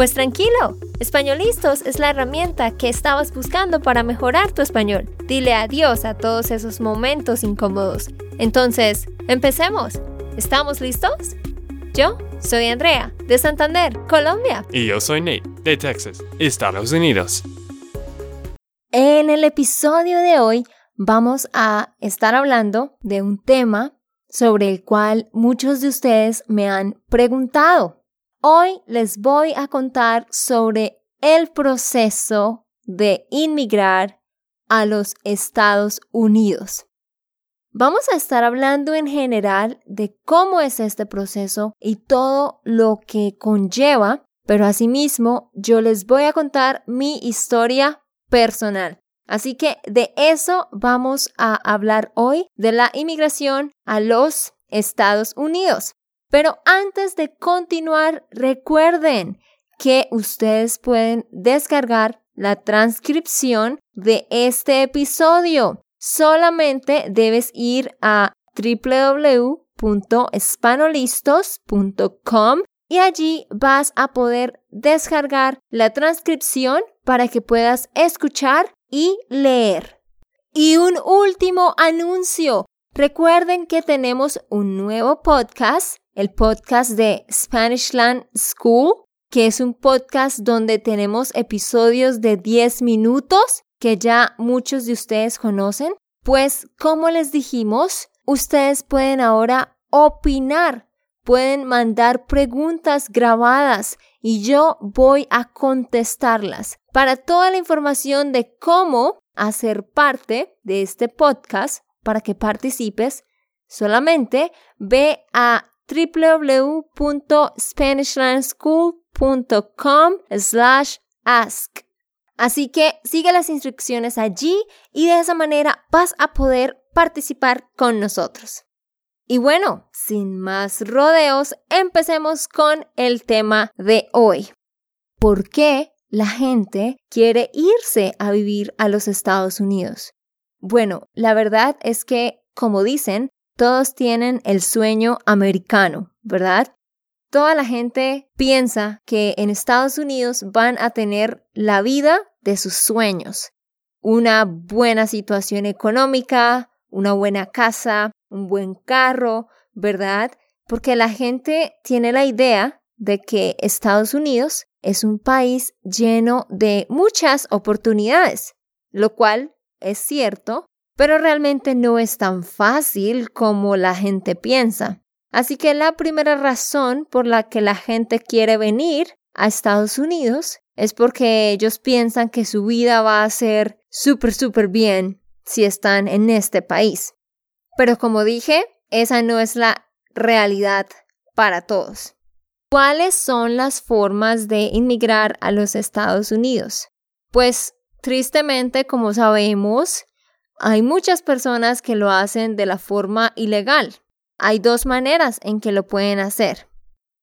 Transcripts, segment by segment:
Pues tranquilo, Españolistos es la herramienta que estabas buscando para mejorar tu español. Dile adiós a todos esos momentos incómodos. Entonces, empecemos. ¿Estamos listos? Yo soy Andrea, de Santander, Colombia. Y yo soy Nate, de Texas, Estados Unidos. En el episodio de hoy vamos a estar hablando de un tema sobre el cual muchos de ustedes me han preguntado. Hoy les voy a contar sobre el proceso de inmigrar a los Estados Unidos. Vamos a estar hablando en general de cómo es este proceso y todo lo que conlleva, pero asimismo yo les voy a contar mi historia personal. Así que de eso vamos a hablar hoy, de la inmigración a los Estados Unidos. Pero antes de continuar, recuerden que ustedes pueden descargar la transcripción de este episodio. Solamente debes ir a www.espanolistos.com y allí vas a poder descargar la transcripción para que puedas escuchar y leer. Y un último anuncio. Recuerden que tenemos un nuevo podcast el podcast de Spanishland School, que es un podcast donde tenemos episodios de 10 minutos que ya muchos de ustedes conocen. Pues, como les dijimos, ustedes pueden ahora opinar, pueden mandar preguntas grabadas y yo voy a contestarlas. Para toda la información de cómo hacer parte de este podcast, para que participes, solamente ve a www.spanishlandschool.com slash ask. Así que sigue las instrucciones allí y de esa manera vas a poder participar con nosotros. Y bueno, sin más rodeos, empecemos con el tema de hoy. ¿Por qué la gente quiere irse a vivir a los Estados Unidos? Bueno, la verdad es que, como dicen, todos tienen el sueño americano, ¿verdad? Toda la gente piensa que en Estados Unidos van a tener la vida de sus sueños. Una buena situación económica, una buena casa, un buen carro, ¿verdad? Porque la gente tiene la idea de que Estados Unidos es un país lleno de muchas oportunidades, lo cual es cierto, pero realmente no es tan fácil como la gente piensa. Así que la primera razón por la que la gente quiere venir a Estados Unidos es porque ellos piensan que su vida va a ser súper, súper bien si están en este país. Pero como dije, esa no es la realidad para todos. ¿Cuáles son las formas de inmigrar a los Estados Unidos? Pues tristemente, como sabemos, hay muchas personas que lo hacen de la forma ilegal. Hay dos maneras en que lo pueden hacer.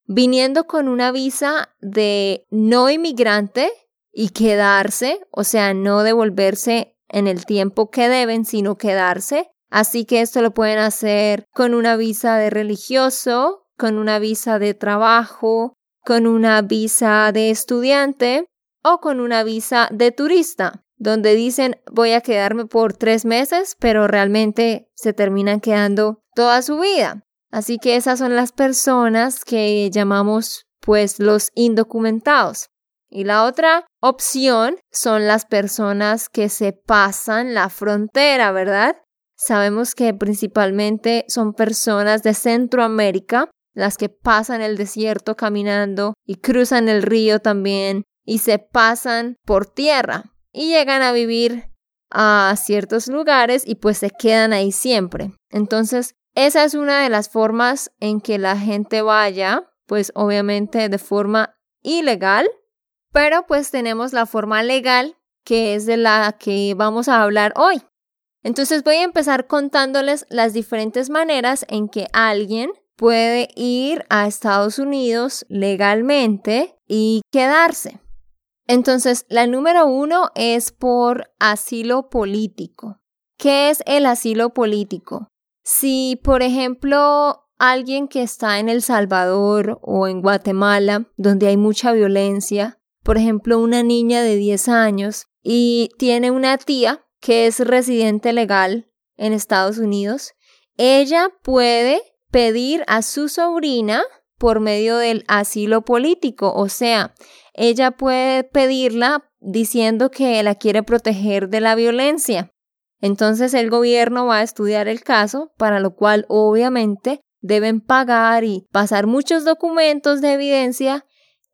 Viniendo con una visa de no inmigrante y quedarse, o sea, no devolverse en el tiempo que deben, sino quedarse. Así que esto lo pueden hacer con una visa de religioso, con una visa de trabajo, con una visa de estudiante o con una visa de turista donde dicen voy a quedarme por tres meses, pero realmente se terminan quedando toda su vida. Así que esas son las personas que llamamos pues los indocumentados. Y la otra opción son las personas que se pasan la frontera, ¿verdad? Sabemos que principalmente son personas de Centroamérica, las que pasan el desierto caminando y cruzan el río también y se pasan por tierra y llegan a vivir a ciertos lugares y pues se quedan ahí siempre. Entonces, esa es una de las formas en que la gente vaya, pues obviamente de forma ilegal, pero pues tenemos la forma legal que es de la que vamos a hablar hoy. Entonces voy a empezar contándoles las diferentes maneras en que alguien puede ir a Estados Unidos legalmente y quedarse. Entonces, la número uno es por asilo político. ¿Qué es el asilo político? Si, por ejemplo, alguien que está en El Salvador o en Guatemala, donde hay mucha violencia, por ejemplo, una niña de 10 años y tiene una tía que es residente legal en Estados Unidos, ella puede pedir a su sobrina por medio del asilo político, o sea, ella puede pedirla diciendo que la quiere proteger de la violencia. Entonces el gobierno va a estudiar el caso, para lo cual obviamente deben pagar y pasar muchos documentos de evidencia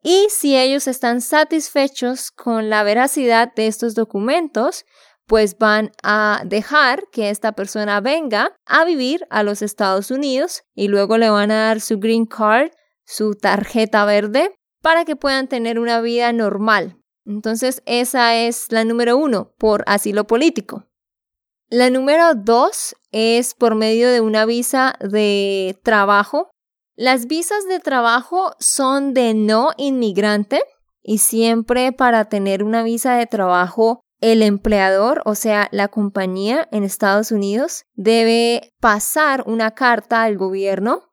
y si ellos están satisfechos con la veracidad de estos documentos, pues van a dejar que esta persona venga a vivir a los Estados Unidos y luego le van a dar su green card, su tarjeta verde, para que puedan tener una vida normal. Entonces, esa es la número uno, por asilo político. La número dos es por medio de una visa de trabajo. Las visas de trabajo son de no inmigrante y siempre para tener una visa de trabajo el empleador, o sea, la compañía en Estados Unidos, debe pasar una carta al gobierno,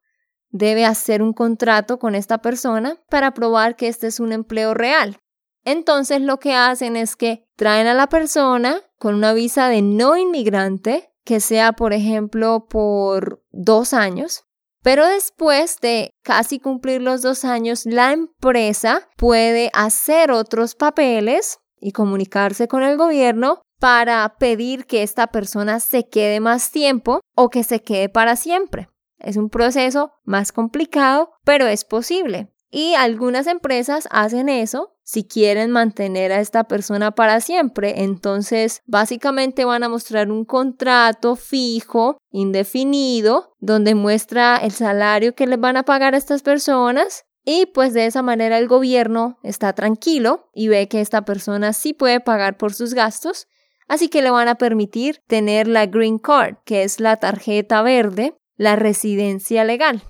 debe hacer un contrato con esta persona para probar que este es un empleo real. Entonces lo que hacen es que traen a la persona con una visa de no inmigrante, que sea, por ejemplo, por dos años, pero después de casi cumplir los dos años, la empresa puede hacer otros papeles y comunicarse con el gobierno para pedir que esta persona se quede más tiempo o que se quede para siempre. Es un proceso más complicado, pero es posible. Y algunas empresas hacen eso si quieren mantener a esta persona para siempre. Entonces, básicamente van a mostrar un contrato fijo, indefinido, donde muestra el salario que les van a pagar a estas personas y pues de esa manera el gobierno está tranquilo y ve que esta persona sí puede pagar por sus gastos, así que le van a permitir tener la Green Card, que es la tarjeta verde, la residencia legal.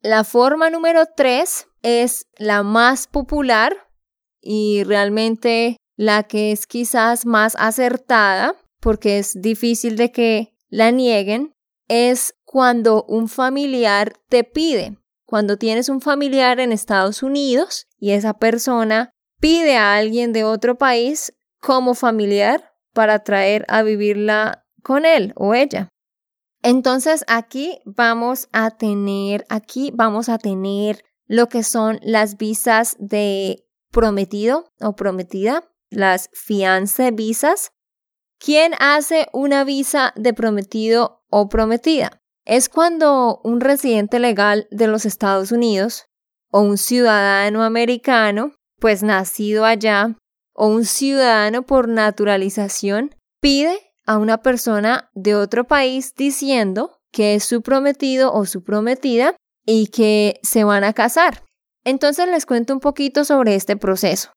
La forma número tres es la más popular y realmente la que es quizás más acertada, porque es difícil de que la nieguen, es cuando un familiar te pide cuando tienes un familiar en Estados Unidos y esa persona pide a alguien de otro país como familiar para traer a vivirla con él o ella. Entonces aquí vamos a tener, aquí vamos a tener lo que son las visas de prometido o prometida, las fianza visas. ¿Quién hace una visa de prometido o prometida? Es cuando un residente legal de los Estados Unidos o un ciudadano americano, pues nacido allá, o un ciudadano por naturalización, pide a una persona de otro país diciendo que es su prometido o su prometida y que se van a casar. Entonces les cuento un poquito sobre este proceso.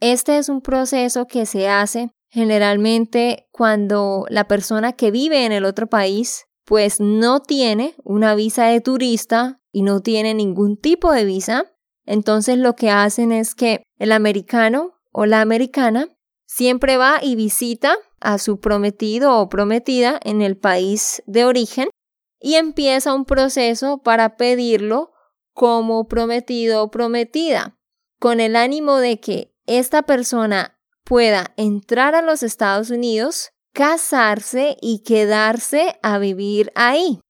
Este es un proceso que se hace generalmente cuando la persona que vive en el otro país pues no tiene una visa de turista y no tiene ningún tipo de visa, entonces lo que hacen es que el americano o la americana siempre va y visita a su prometido o prometida en el país de origen y empieza un proceso para pedirlo como prometido o prometida, con el ánimo de que esta persona pueda entrar a los Estados Unidos casarse y quedarse a vivir ahí.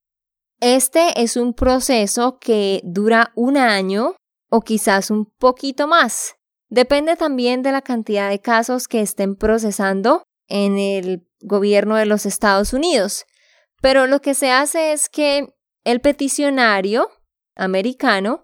Este es un proceso que dura un año o quizás un poquito más. Depende también de la cantidad de casos que estén procesando en el gobierno de los Estados Unidos. Pero lo que se hace es que el peticionario americano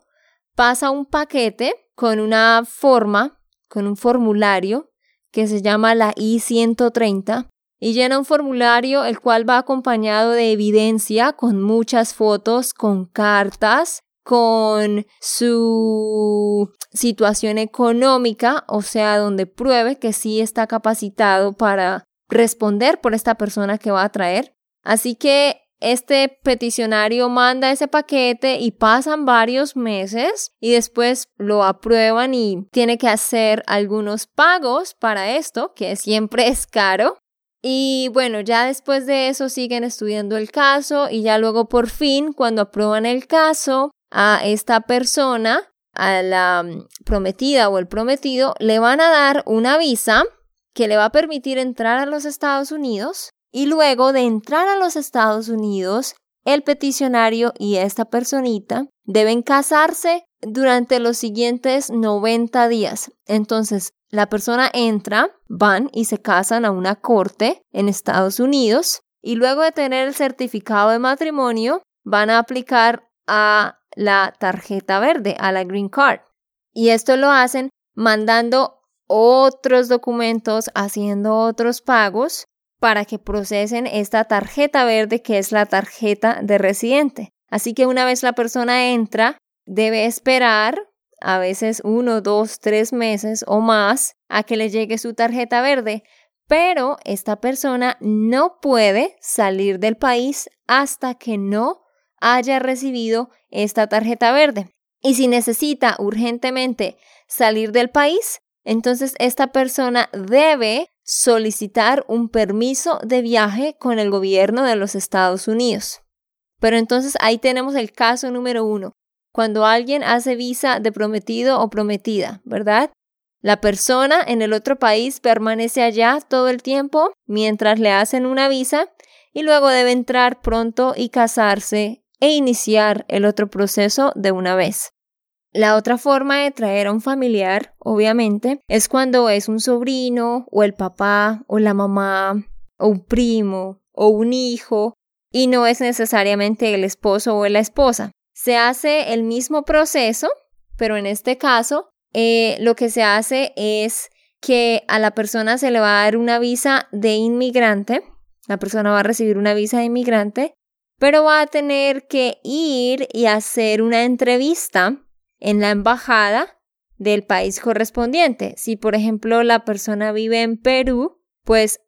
pasa un paquete con una forma, con un formulario que se llama la I-130 y llena un formulario el cual va acompañado de evidencia con muchas fotos, con cartas, con su situación económica, o sea, donde pruebe que sí está capacitado para responder por esta persona que va a traer. Así que este peticionario manda ese paquete y pasan varios meses y después lo aprueban y tiene que hacer algunos pagos para esto, que siempre es caro. Y bueno, ya después de eso siguen estudiando el caso y ya luego por fin, cuando aprueban el caso, a esta persona, a la mm, prometida o el prometido, le van a dar una visa que le va a permitir entrar a los Estados Unidos y luego de entrar a los Estados Unidos, el peticionario y esta personita deben casarse durante los siguientes 90 días. Entonces, la persona entra, van y se casan a una corte en Estados Unidos y luego de tener el certificado de matrimonio, van a aplicar a la tarjeta verde, a la green card. Y esto lo hacen mandando otros documentos, haciendo otros pagos para que procesen esta tarjeta verde que es la tarjeta de residente. Así que una vez la persona entra, debe esperar a veces uno, dos, tres meses o más a que le llegue su tarjeta verde, pero esta persona no puede salir del país hasta que no haya recibido esta tarjeta verde. Y si necesita urgentemente salir del país, entonces esta persona debe solicitar un permiso de viaje con el gobierno de los Estados Unidos. Pero entonces ahí tenemos el caso número uno, cuando alguien hace visa de prometido o prometida, ¿verdad? La persona en el otro país permanece allá todo el tiempo mientras le hacen una visa y luego debe entrar pronto y casarse e iniciar el otro proceso de una vez. La otra forma de traer a un familiar, obviamente, es cuando es un sobrino o el papá o la mamá o un primo o un hijo y no es necesariamente el esposo o la esposa. Se hace el mismo proceso, pero en este caso eh, lo que se hace es que a la persona se le va a dar una visa de inmigrante, la persona va a recibir una visa de inmigrante, pero va a tener que ir y hacer una entrevista en la embajada del país correspondiente. Si, por ejemplo, la persona vive en Perú, pues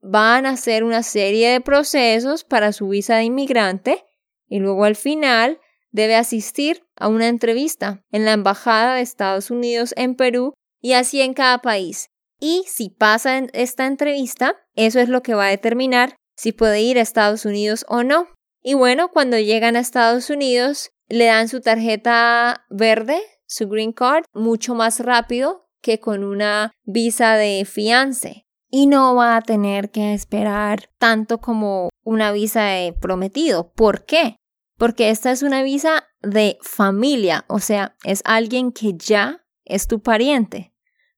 van a hacer una serie de procesos para su visa de inmigrante y luego al final debe asistir a una entrevista en la embajada de Estados Unidos en Perú y así en cada país. Y si pasa esta entrevista, eso es lo que va a determinar si puede ir a Estados Unidos o no. Y bueno, cuando llegan a Estados Unidos, le dan su tarjeta verde, su green card, mucho más rápido que con una visa de fiance. Y no va a tener que esperar tanto como una visa de prometido. ¿Por qué? Porque esta es una visa de familia, o sea, es alguien que ya es tu pariente.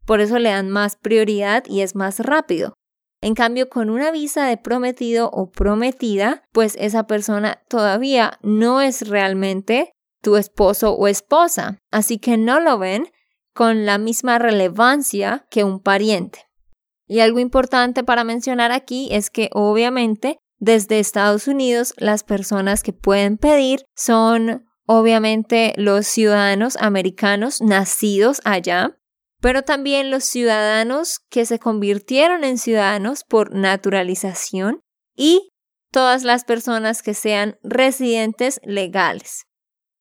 Por eso le dan más prioridad y es más rápido. En cambio, con una visa de prometido o prometida, pues esa persona todavía no es realmente tu esposo o esposa, así que no lo ven con la misma relevancia que un pariente. Y algo importante para mencionar aquí es que obviamente desde Estados Unidos las personas que pueden pedir son obviamente los ciudadanos americanos nacidos allá pero también los ciudadanos que se convirtieron en ciudadanos por naturalización y todas las personas que sean residentes legales.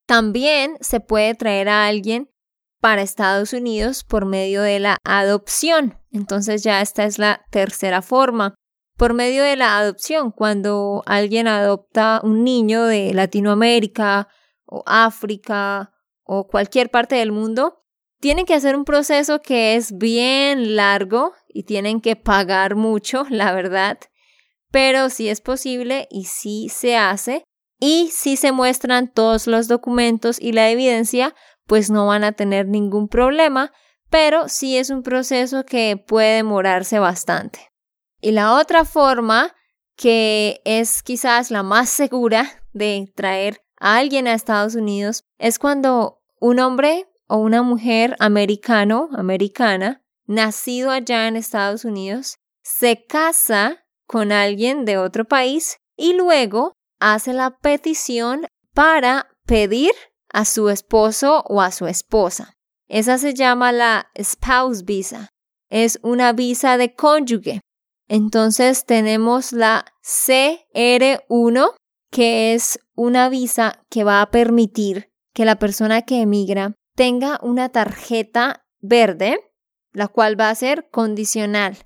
También se puede traer a alguien para Estados Unidos por medio de la adopción. Entonces ya esta es la tercera forma. Por medio de la adopción, cuando alguien adopta un niño de Latinoamérica o África o cualquier parte del mundo, tienen que hacer un proceso que es bien largo y tienen que pagar mucho, la verdad, pero sí es posible y sí se hace y si se muestran todos los documentos y la evidencia, pues no van a tener ningún problema, pero sí es un proceso que puede demorarse bastante. Y la otra forma, que es quizás la más segura de traer a alguien a Estados Unidos, es cuando un hombre o una mujer americano, americana, nacido allá en Estados Unidos, se casa con alguien de otro país y luego hace la petición para pedir a su esposo o a su esposa. Esa se llama la spouse visa. Es una visa de cónyuge. Entonces tenemos la CR1, que es una visa que va a permitir que la persona que emigra tenga una tarjeta verde, la cual va a ser condicional,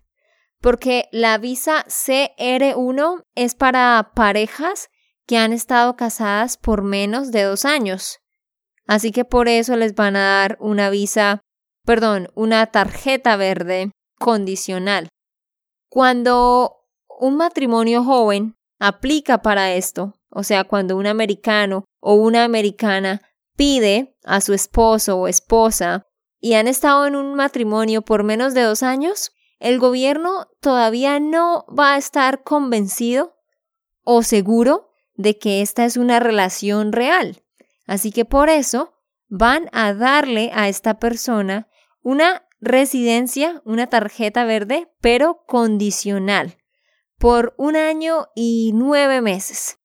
porque la visa CR1 es para parejas que han estado casadas por menos de dos años. Así que por eso les van a dar una visa, perdón, una tarjeta verde condicional. Cuando un matrimonio joven aplica para esto, o sea, cuando un americano o una americana pide a su esposo o esposa y han estado en un matrimonio por menos de dos años, el gobierno todavía no va a estar convencido o seguro de que esta es una relación real. Así que por eso van a darle a esta persona una residencia, una tarjeta verde, pero condicional, por un año y nueve meses.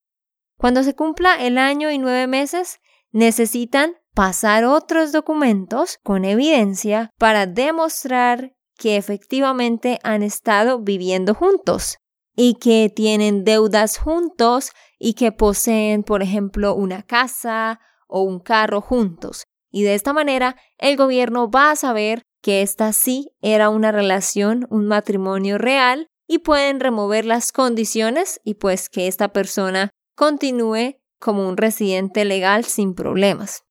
Cuando se cumpla el año y nueve meses, necesitan pasar otros documentos con evidencia para demostrar que efectivamente han estado viviendo juntos y que tienen deudas juntos y que poseen, por ejemplo, una casa o un carro juntos. Y de esta manera el gobierno va a saber que esta sí era una relación, un matrimonio real y pueden remover las condiciones y pues que esta persona continúe como un residente legal sin problemas.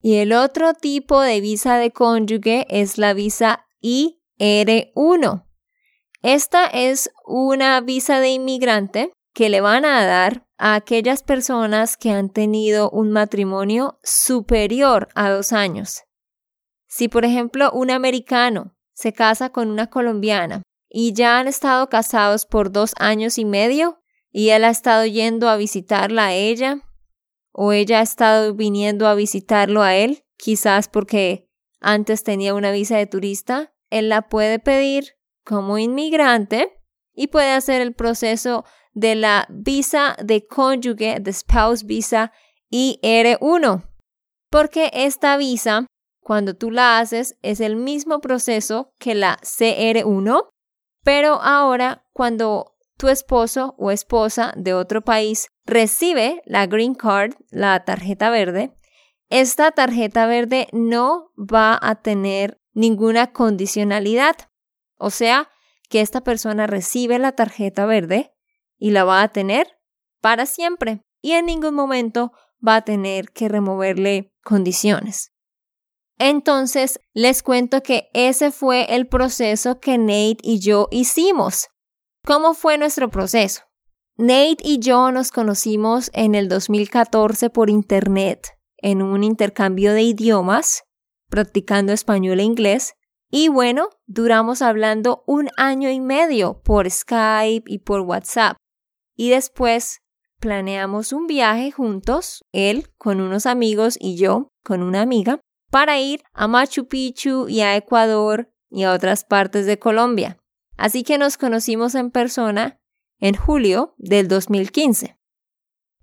Y el otro tipo de visa de cónyuge es la visa IR1. Esta es una visa de inmigrante que le van a dar a aquellas personas que han tenido un matrimonio superior a dos años. Si, por ejemplo, un americano se casa con una colombiana y ya han estado casados por dos años y medio y él ha estado yendo a visitarla a ella o ella ha estado viniendo a visitarlo a él, quizás porque antes tenía una visa de turista, él la puede pedir como inmigrante y puede hacer el proceso de la visa de cónyuge, de spouse visa IR1. Porque esta visa, cuando tú la haces, es el mismo proceso que la CR1, pero ahora cuando tu esposo o esposa de otro país recibe la green card, la tarjeta verde, esta tarjeta verde no va a tener ninguna condicionalidad. O sea, que esta persona recibe la tarjeta verde y la va a tener para siempre y en ningún momento va a tener que removerle condiciones. Entonces, les cuento que ese fue el proceso que Nate y yo hicimos. ¿Cómo fue nuestro proceso? Nate y yo nos conocimos en el 2014 por Internet en un intercambio de idiomas, practicando español e inglés, y bueno, duramos hablando un año y medio por Skype y por WhatsApp. Y después planeamos un viaje juntos, él con unos amigos y yo con una amiga, para ir a Machu Picchu y a Ecuador y a otras partes de Colombia. Así que nos conocimos en persona en julio del 2015.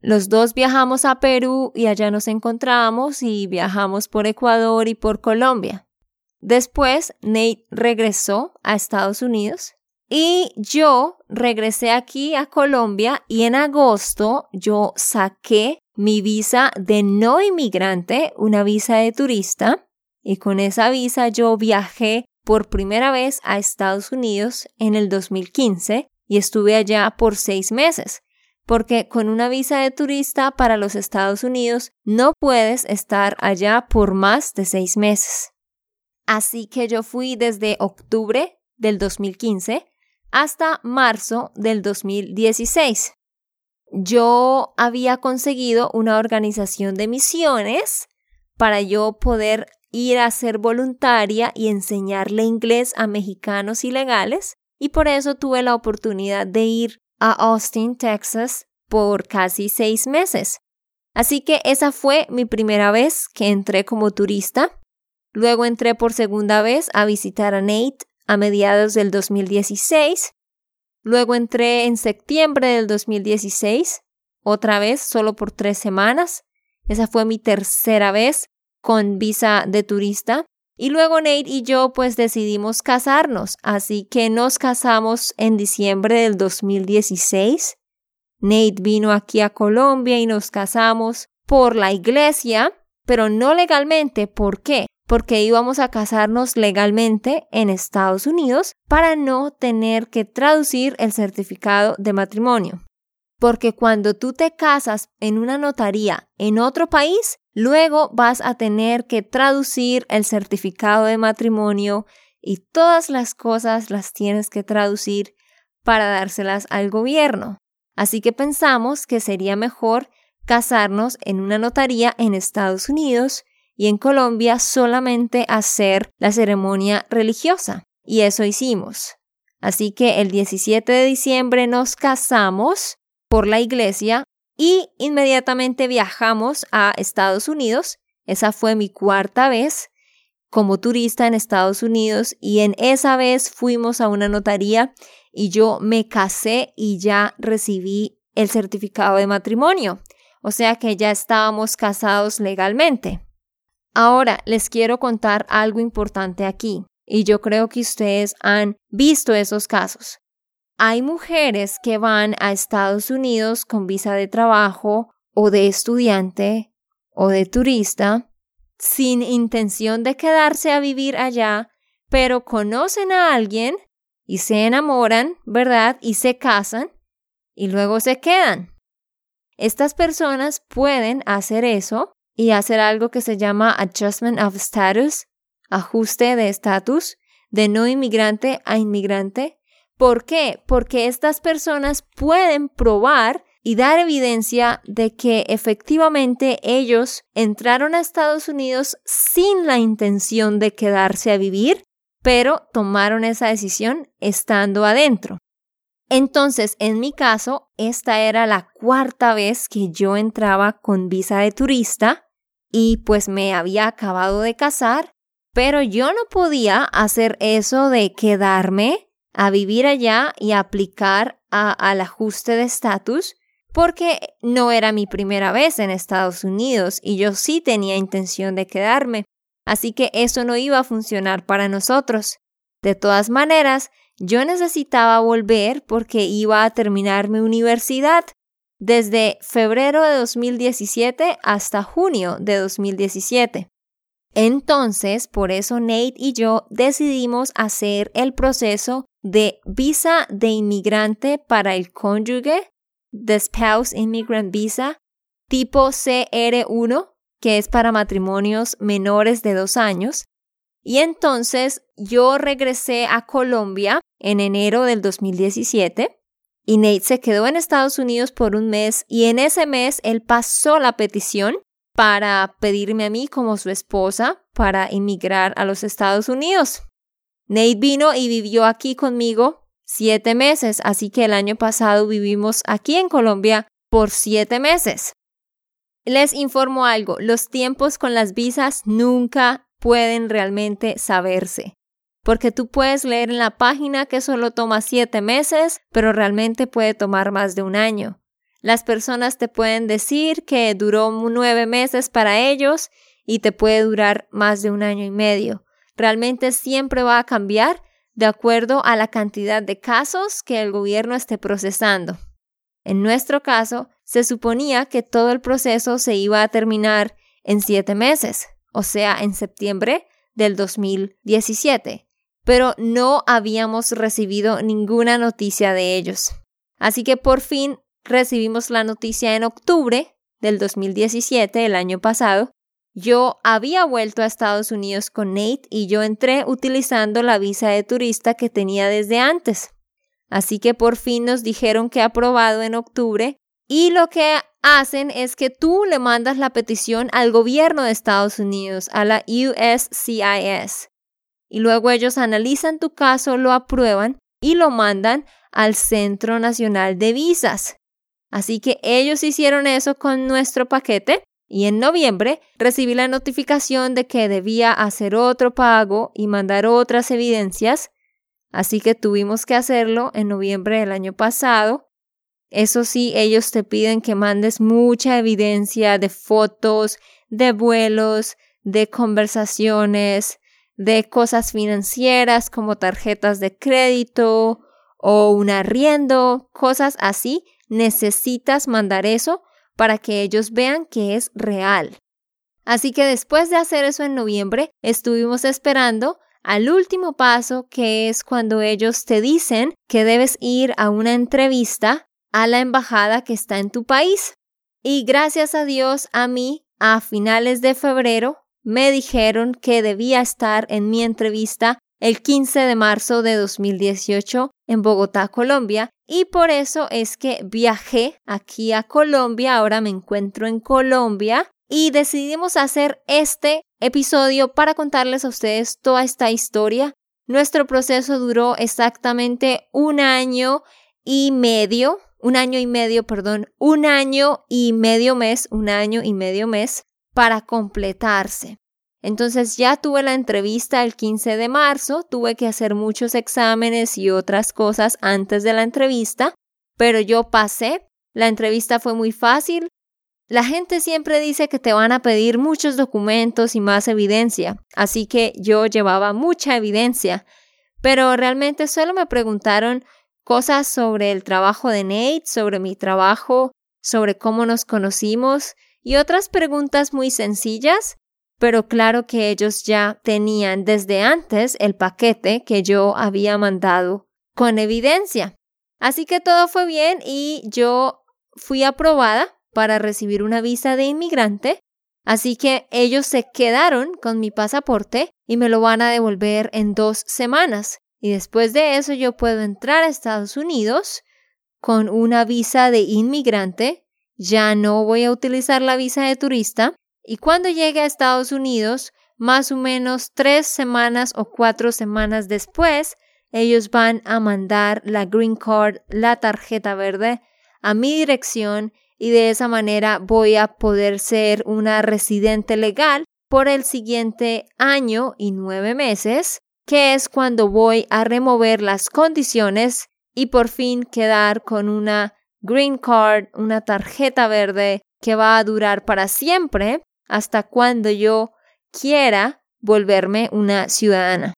Los dos viajamos a Perú y allá nos encontramos y viajamos por Ecuador y por Colombia. Después Nate regresó a Estados Unidos y yo regresé aquí a Colombia y en agosto yo saqué mi visa de no inmigrante, una visa de turista, y con esa visa yo viajé por primera vez a Estados Unidos en el 2015 y estuve allá por seis meses, porque con una visa de turista para los Estados Unidos no puedes estar allá por más de seis meses. Así que yo fui desde octubre del 2015 hasta marzo del 2016. Yo había conseguido una organización de misiones para yo poder ir a ser voluntaria y enseñarle inglés a mexicanos ilegales y por eso tuve la oportunidad de ir a Austin, Texas por casi seis meses. Así que esa fue mi primera vez que entré como turista. Luego entré por segunda vez a visitar a Nate a mediados del 2016. Luego entré en septiembre del 2016, otra vez solo por tres semanas. Esa fue mi tercera vez con visa de turista. Y luego Nate y yo pues decidimos casarnos, así que nos casamos en diciembre del 2016. Nate vino aquí a Colombia y nos casamos por la iglesia, pero no legalmente. ¿Por qué? Porque íbamos a casarnos legalmente en Estados Unidos para no tener que traducir el certificado de matrimonio. Porque cuando tú te casas en una notaría en otro país, luego vas a tener que traducir el certificado de matrimonio y todas las cosas las tienes que traducir para dárselas al gobierno. Así que pensamos que sería mejor casarnos en una notaría en Estados Unidos y en Colombia solamente hacer la ceremonia religiosa. Y eso hicimos. Así que el 17 de diciembre nos casamos por la iglesia y inmediatamente viajamos a Estados Unidos. Esa fue mi cuarta vez como turista en Estados Unidos y en esa vez fuimos a una notaría y yo me casé y ya recibí el certificado de matrimonio. O sea que ya estábamos casados legalmente. Ahora les quiero contar algo importante aquí y yo creo que ustedes han visto esos casos. Hay mujeres que van a Estados Unidos con visa de trabajo o de estudiante o de turista sin intención de quedarse a vivir allá, pero conocen a alguien y se enamoran, ¿verdad? Y se casan y luego se quedan. Estas personas pueden hacer eso y hacer algo que se llama adjustment of status, ajuste de estatus, de no inmigrante a inmigrante, ¿Por qué? Porque estas personas pueden probar y dar evidencia de que efectivamente ellos entraron a Estados Unidos sin la intención de quedarse a vivir, pero tomaron esa decisión estando adentro. Entonces, en mi caso, esta era la cuarta vez que yo entraba con visa de turista y pues me había acabado de casar, pero yo no podía hacer eso de quedarme a vivir allá y aplicar al ajuste de estatus porque no era mi primera vez en Estados Unidos y yo sí tenía intención de quedarme. Así que eso no iba a funcionar para nosotros. De todas maneras, yo necesitaba volver porque iba a terminar mi universidad desde febrero de 2017 hasta junio de 2017. Entonces, por eso Nate y yo decidimos hacer el proceso de visa de inmigrante para el cónyuge, The Spouse Immigrant Visa, tipo CR1, que es para matrimonios menores de dos años. Y entonces yo regresé a Colombia en enero del 2017 y Nate se quedó en Estados Unidos por un mes y en ese mes él pasó la petición para pedirme a mí como su esposa para inmigrar a los Estados Unidos. Nate vino y vivió aquí conmigo siete meses, así que el año pasado vivimos aquí en Colombia por siete meses. Les informo algo, los tiempos con las visas nunca pueden realmente saberse, porque tú puedes leer en la página que solo toma siete meses, pero realmente puede tomar más de un año. Las personas te pueden decir que duró nueve meses para ellos y te puede durar más de un año y medio realmente siempre va a cambiar de acuerdo a la cantidad de casos que el gobierno esté procesando. En nuestro caso, se suponía que todo el proceso se iba a terminar en siete meses, o sea, en septiembre del 2017, pero no habíamos recibido ninguna noticia de ellos. Así que por fin recibimos la noticia en octubre del 2017, el año pasado, yo había vuelto a Estados Unidos con Nate y yo entré utilizando la visa de turista que tenía desde antes. Así que por fin nos dijeron que aprobado en octubre y lo que hacen es que tú le mandas la petición al gobierno de Estados Unidos, a la USCIS. Y luego ellos analizan tu caso, lo aprueban y lo mandan al Centro Nacional de Visas. Así que ellos hicieron eso con nuestro paquete y en noviembre recibí la notificación de que debía hacer otro pago y mandar otras evidencias, así que tuvimos que hacerlo en noviembre del año pasado. Eso sí, ellos te piden que mandes mucha evidencia de fotos, de vuelos, de conversaciones, de cosas financieras como tarjetas de crédito o un arriendo, cosas así, necesitas mandar eso para que ellos vean que es real. Así que después de hacer eso en noviembre, estuvimos esperando al último paso, que es cuando ellos te dicen que debes ir a una entrevista a la embajada que está en tu país. Y gracias a Dios, a mí, a finales de febrero, me dijeron que debía estar en mi entrevista el 15 de marzo de 2018 en Bogotá, Colombia, y por eso es que viajé aquí a Colombia, ahora me encuentro en Colombia y decidimos hacer este episodio para contarles a ustedes toda esta historia. Nuestro proceso duró exactamente un año y medio, un año y medio, perdón, un año y medio mes, un año y medio mes para completarse. Entonces ya tuve la entrevista el 15 de marzo, tuve que hacer muchos exámenes y otras cosas antes de la entrevista, pero yo pasé. La entrevista fue muy fácil, la gente siempre dice que te van a pedir muchos documentos y más evidencia, así que yo llevaba mucha evidencia, pero realmente solo me preguntaron cosas sobre el trabajo de Nate, sobre mi trabajo, sobre cómo nos conocimos y otras preguntas muy sencillas, pero claro que ellos ya tenían desde antes el paquete que yo había mandado con evidencia. Así que todo fue bien y yo fui aprobada para recibir una visa de inmigrante, así que ellos se quedaron con mi pasaporte y me lo van a devolver en dos semanas. Y después de eso yo puedo entrar a Estados Unidos con una visa de inmigrante, ya no voy a utilizar la visa de turista y cuando llegue a Estados Unidos, más o menos tres semanas o cuatro semanas después, ellos van a mandar la green card, la tarjeta verde, a mi dirección y de esa manera voy a poder ser una residente legal por el siguiente año y nueve meses, que es cuando voy a remover las condiciones y por fin quedar con una green card, una tarjeta verde que va a durar para siempre hasta cuando yo quiera volverme una ciudadana.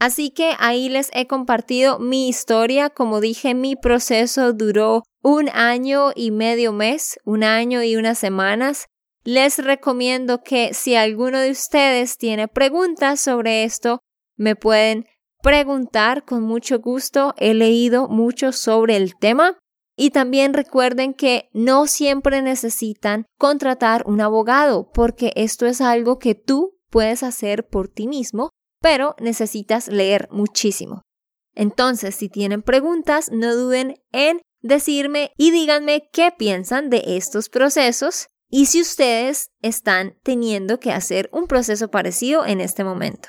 Así que ahí les he compartido mi historia. Como dije, mi proceso duró un año y medio mes, un año y unas semanas. Les recomiendo que si alguno de ustedes tiene preguntas sobre esto, me pueden preguntar con mucho gusto. He leído mucho sobre el tema. Y también recuerden que no siempre necesitan contratar un abogado, porque esto es algo que tú puedes hacer por ti mismo, pero necesitas leer muchísimo. Entonces, si tienen preguntas, no duden en decirme y díganme qué piensan de estos procesos y si ustedes están teniendo que hacer un proceso parecido en este momento.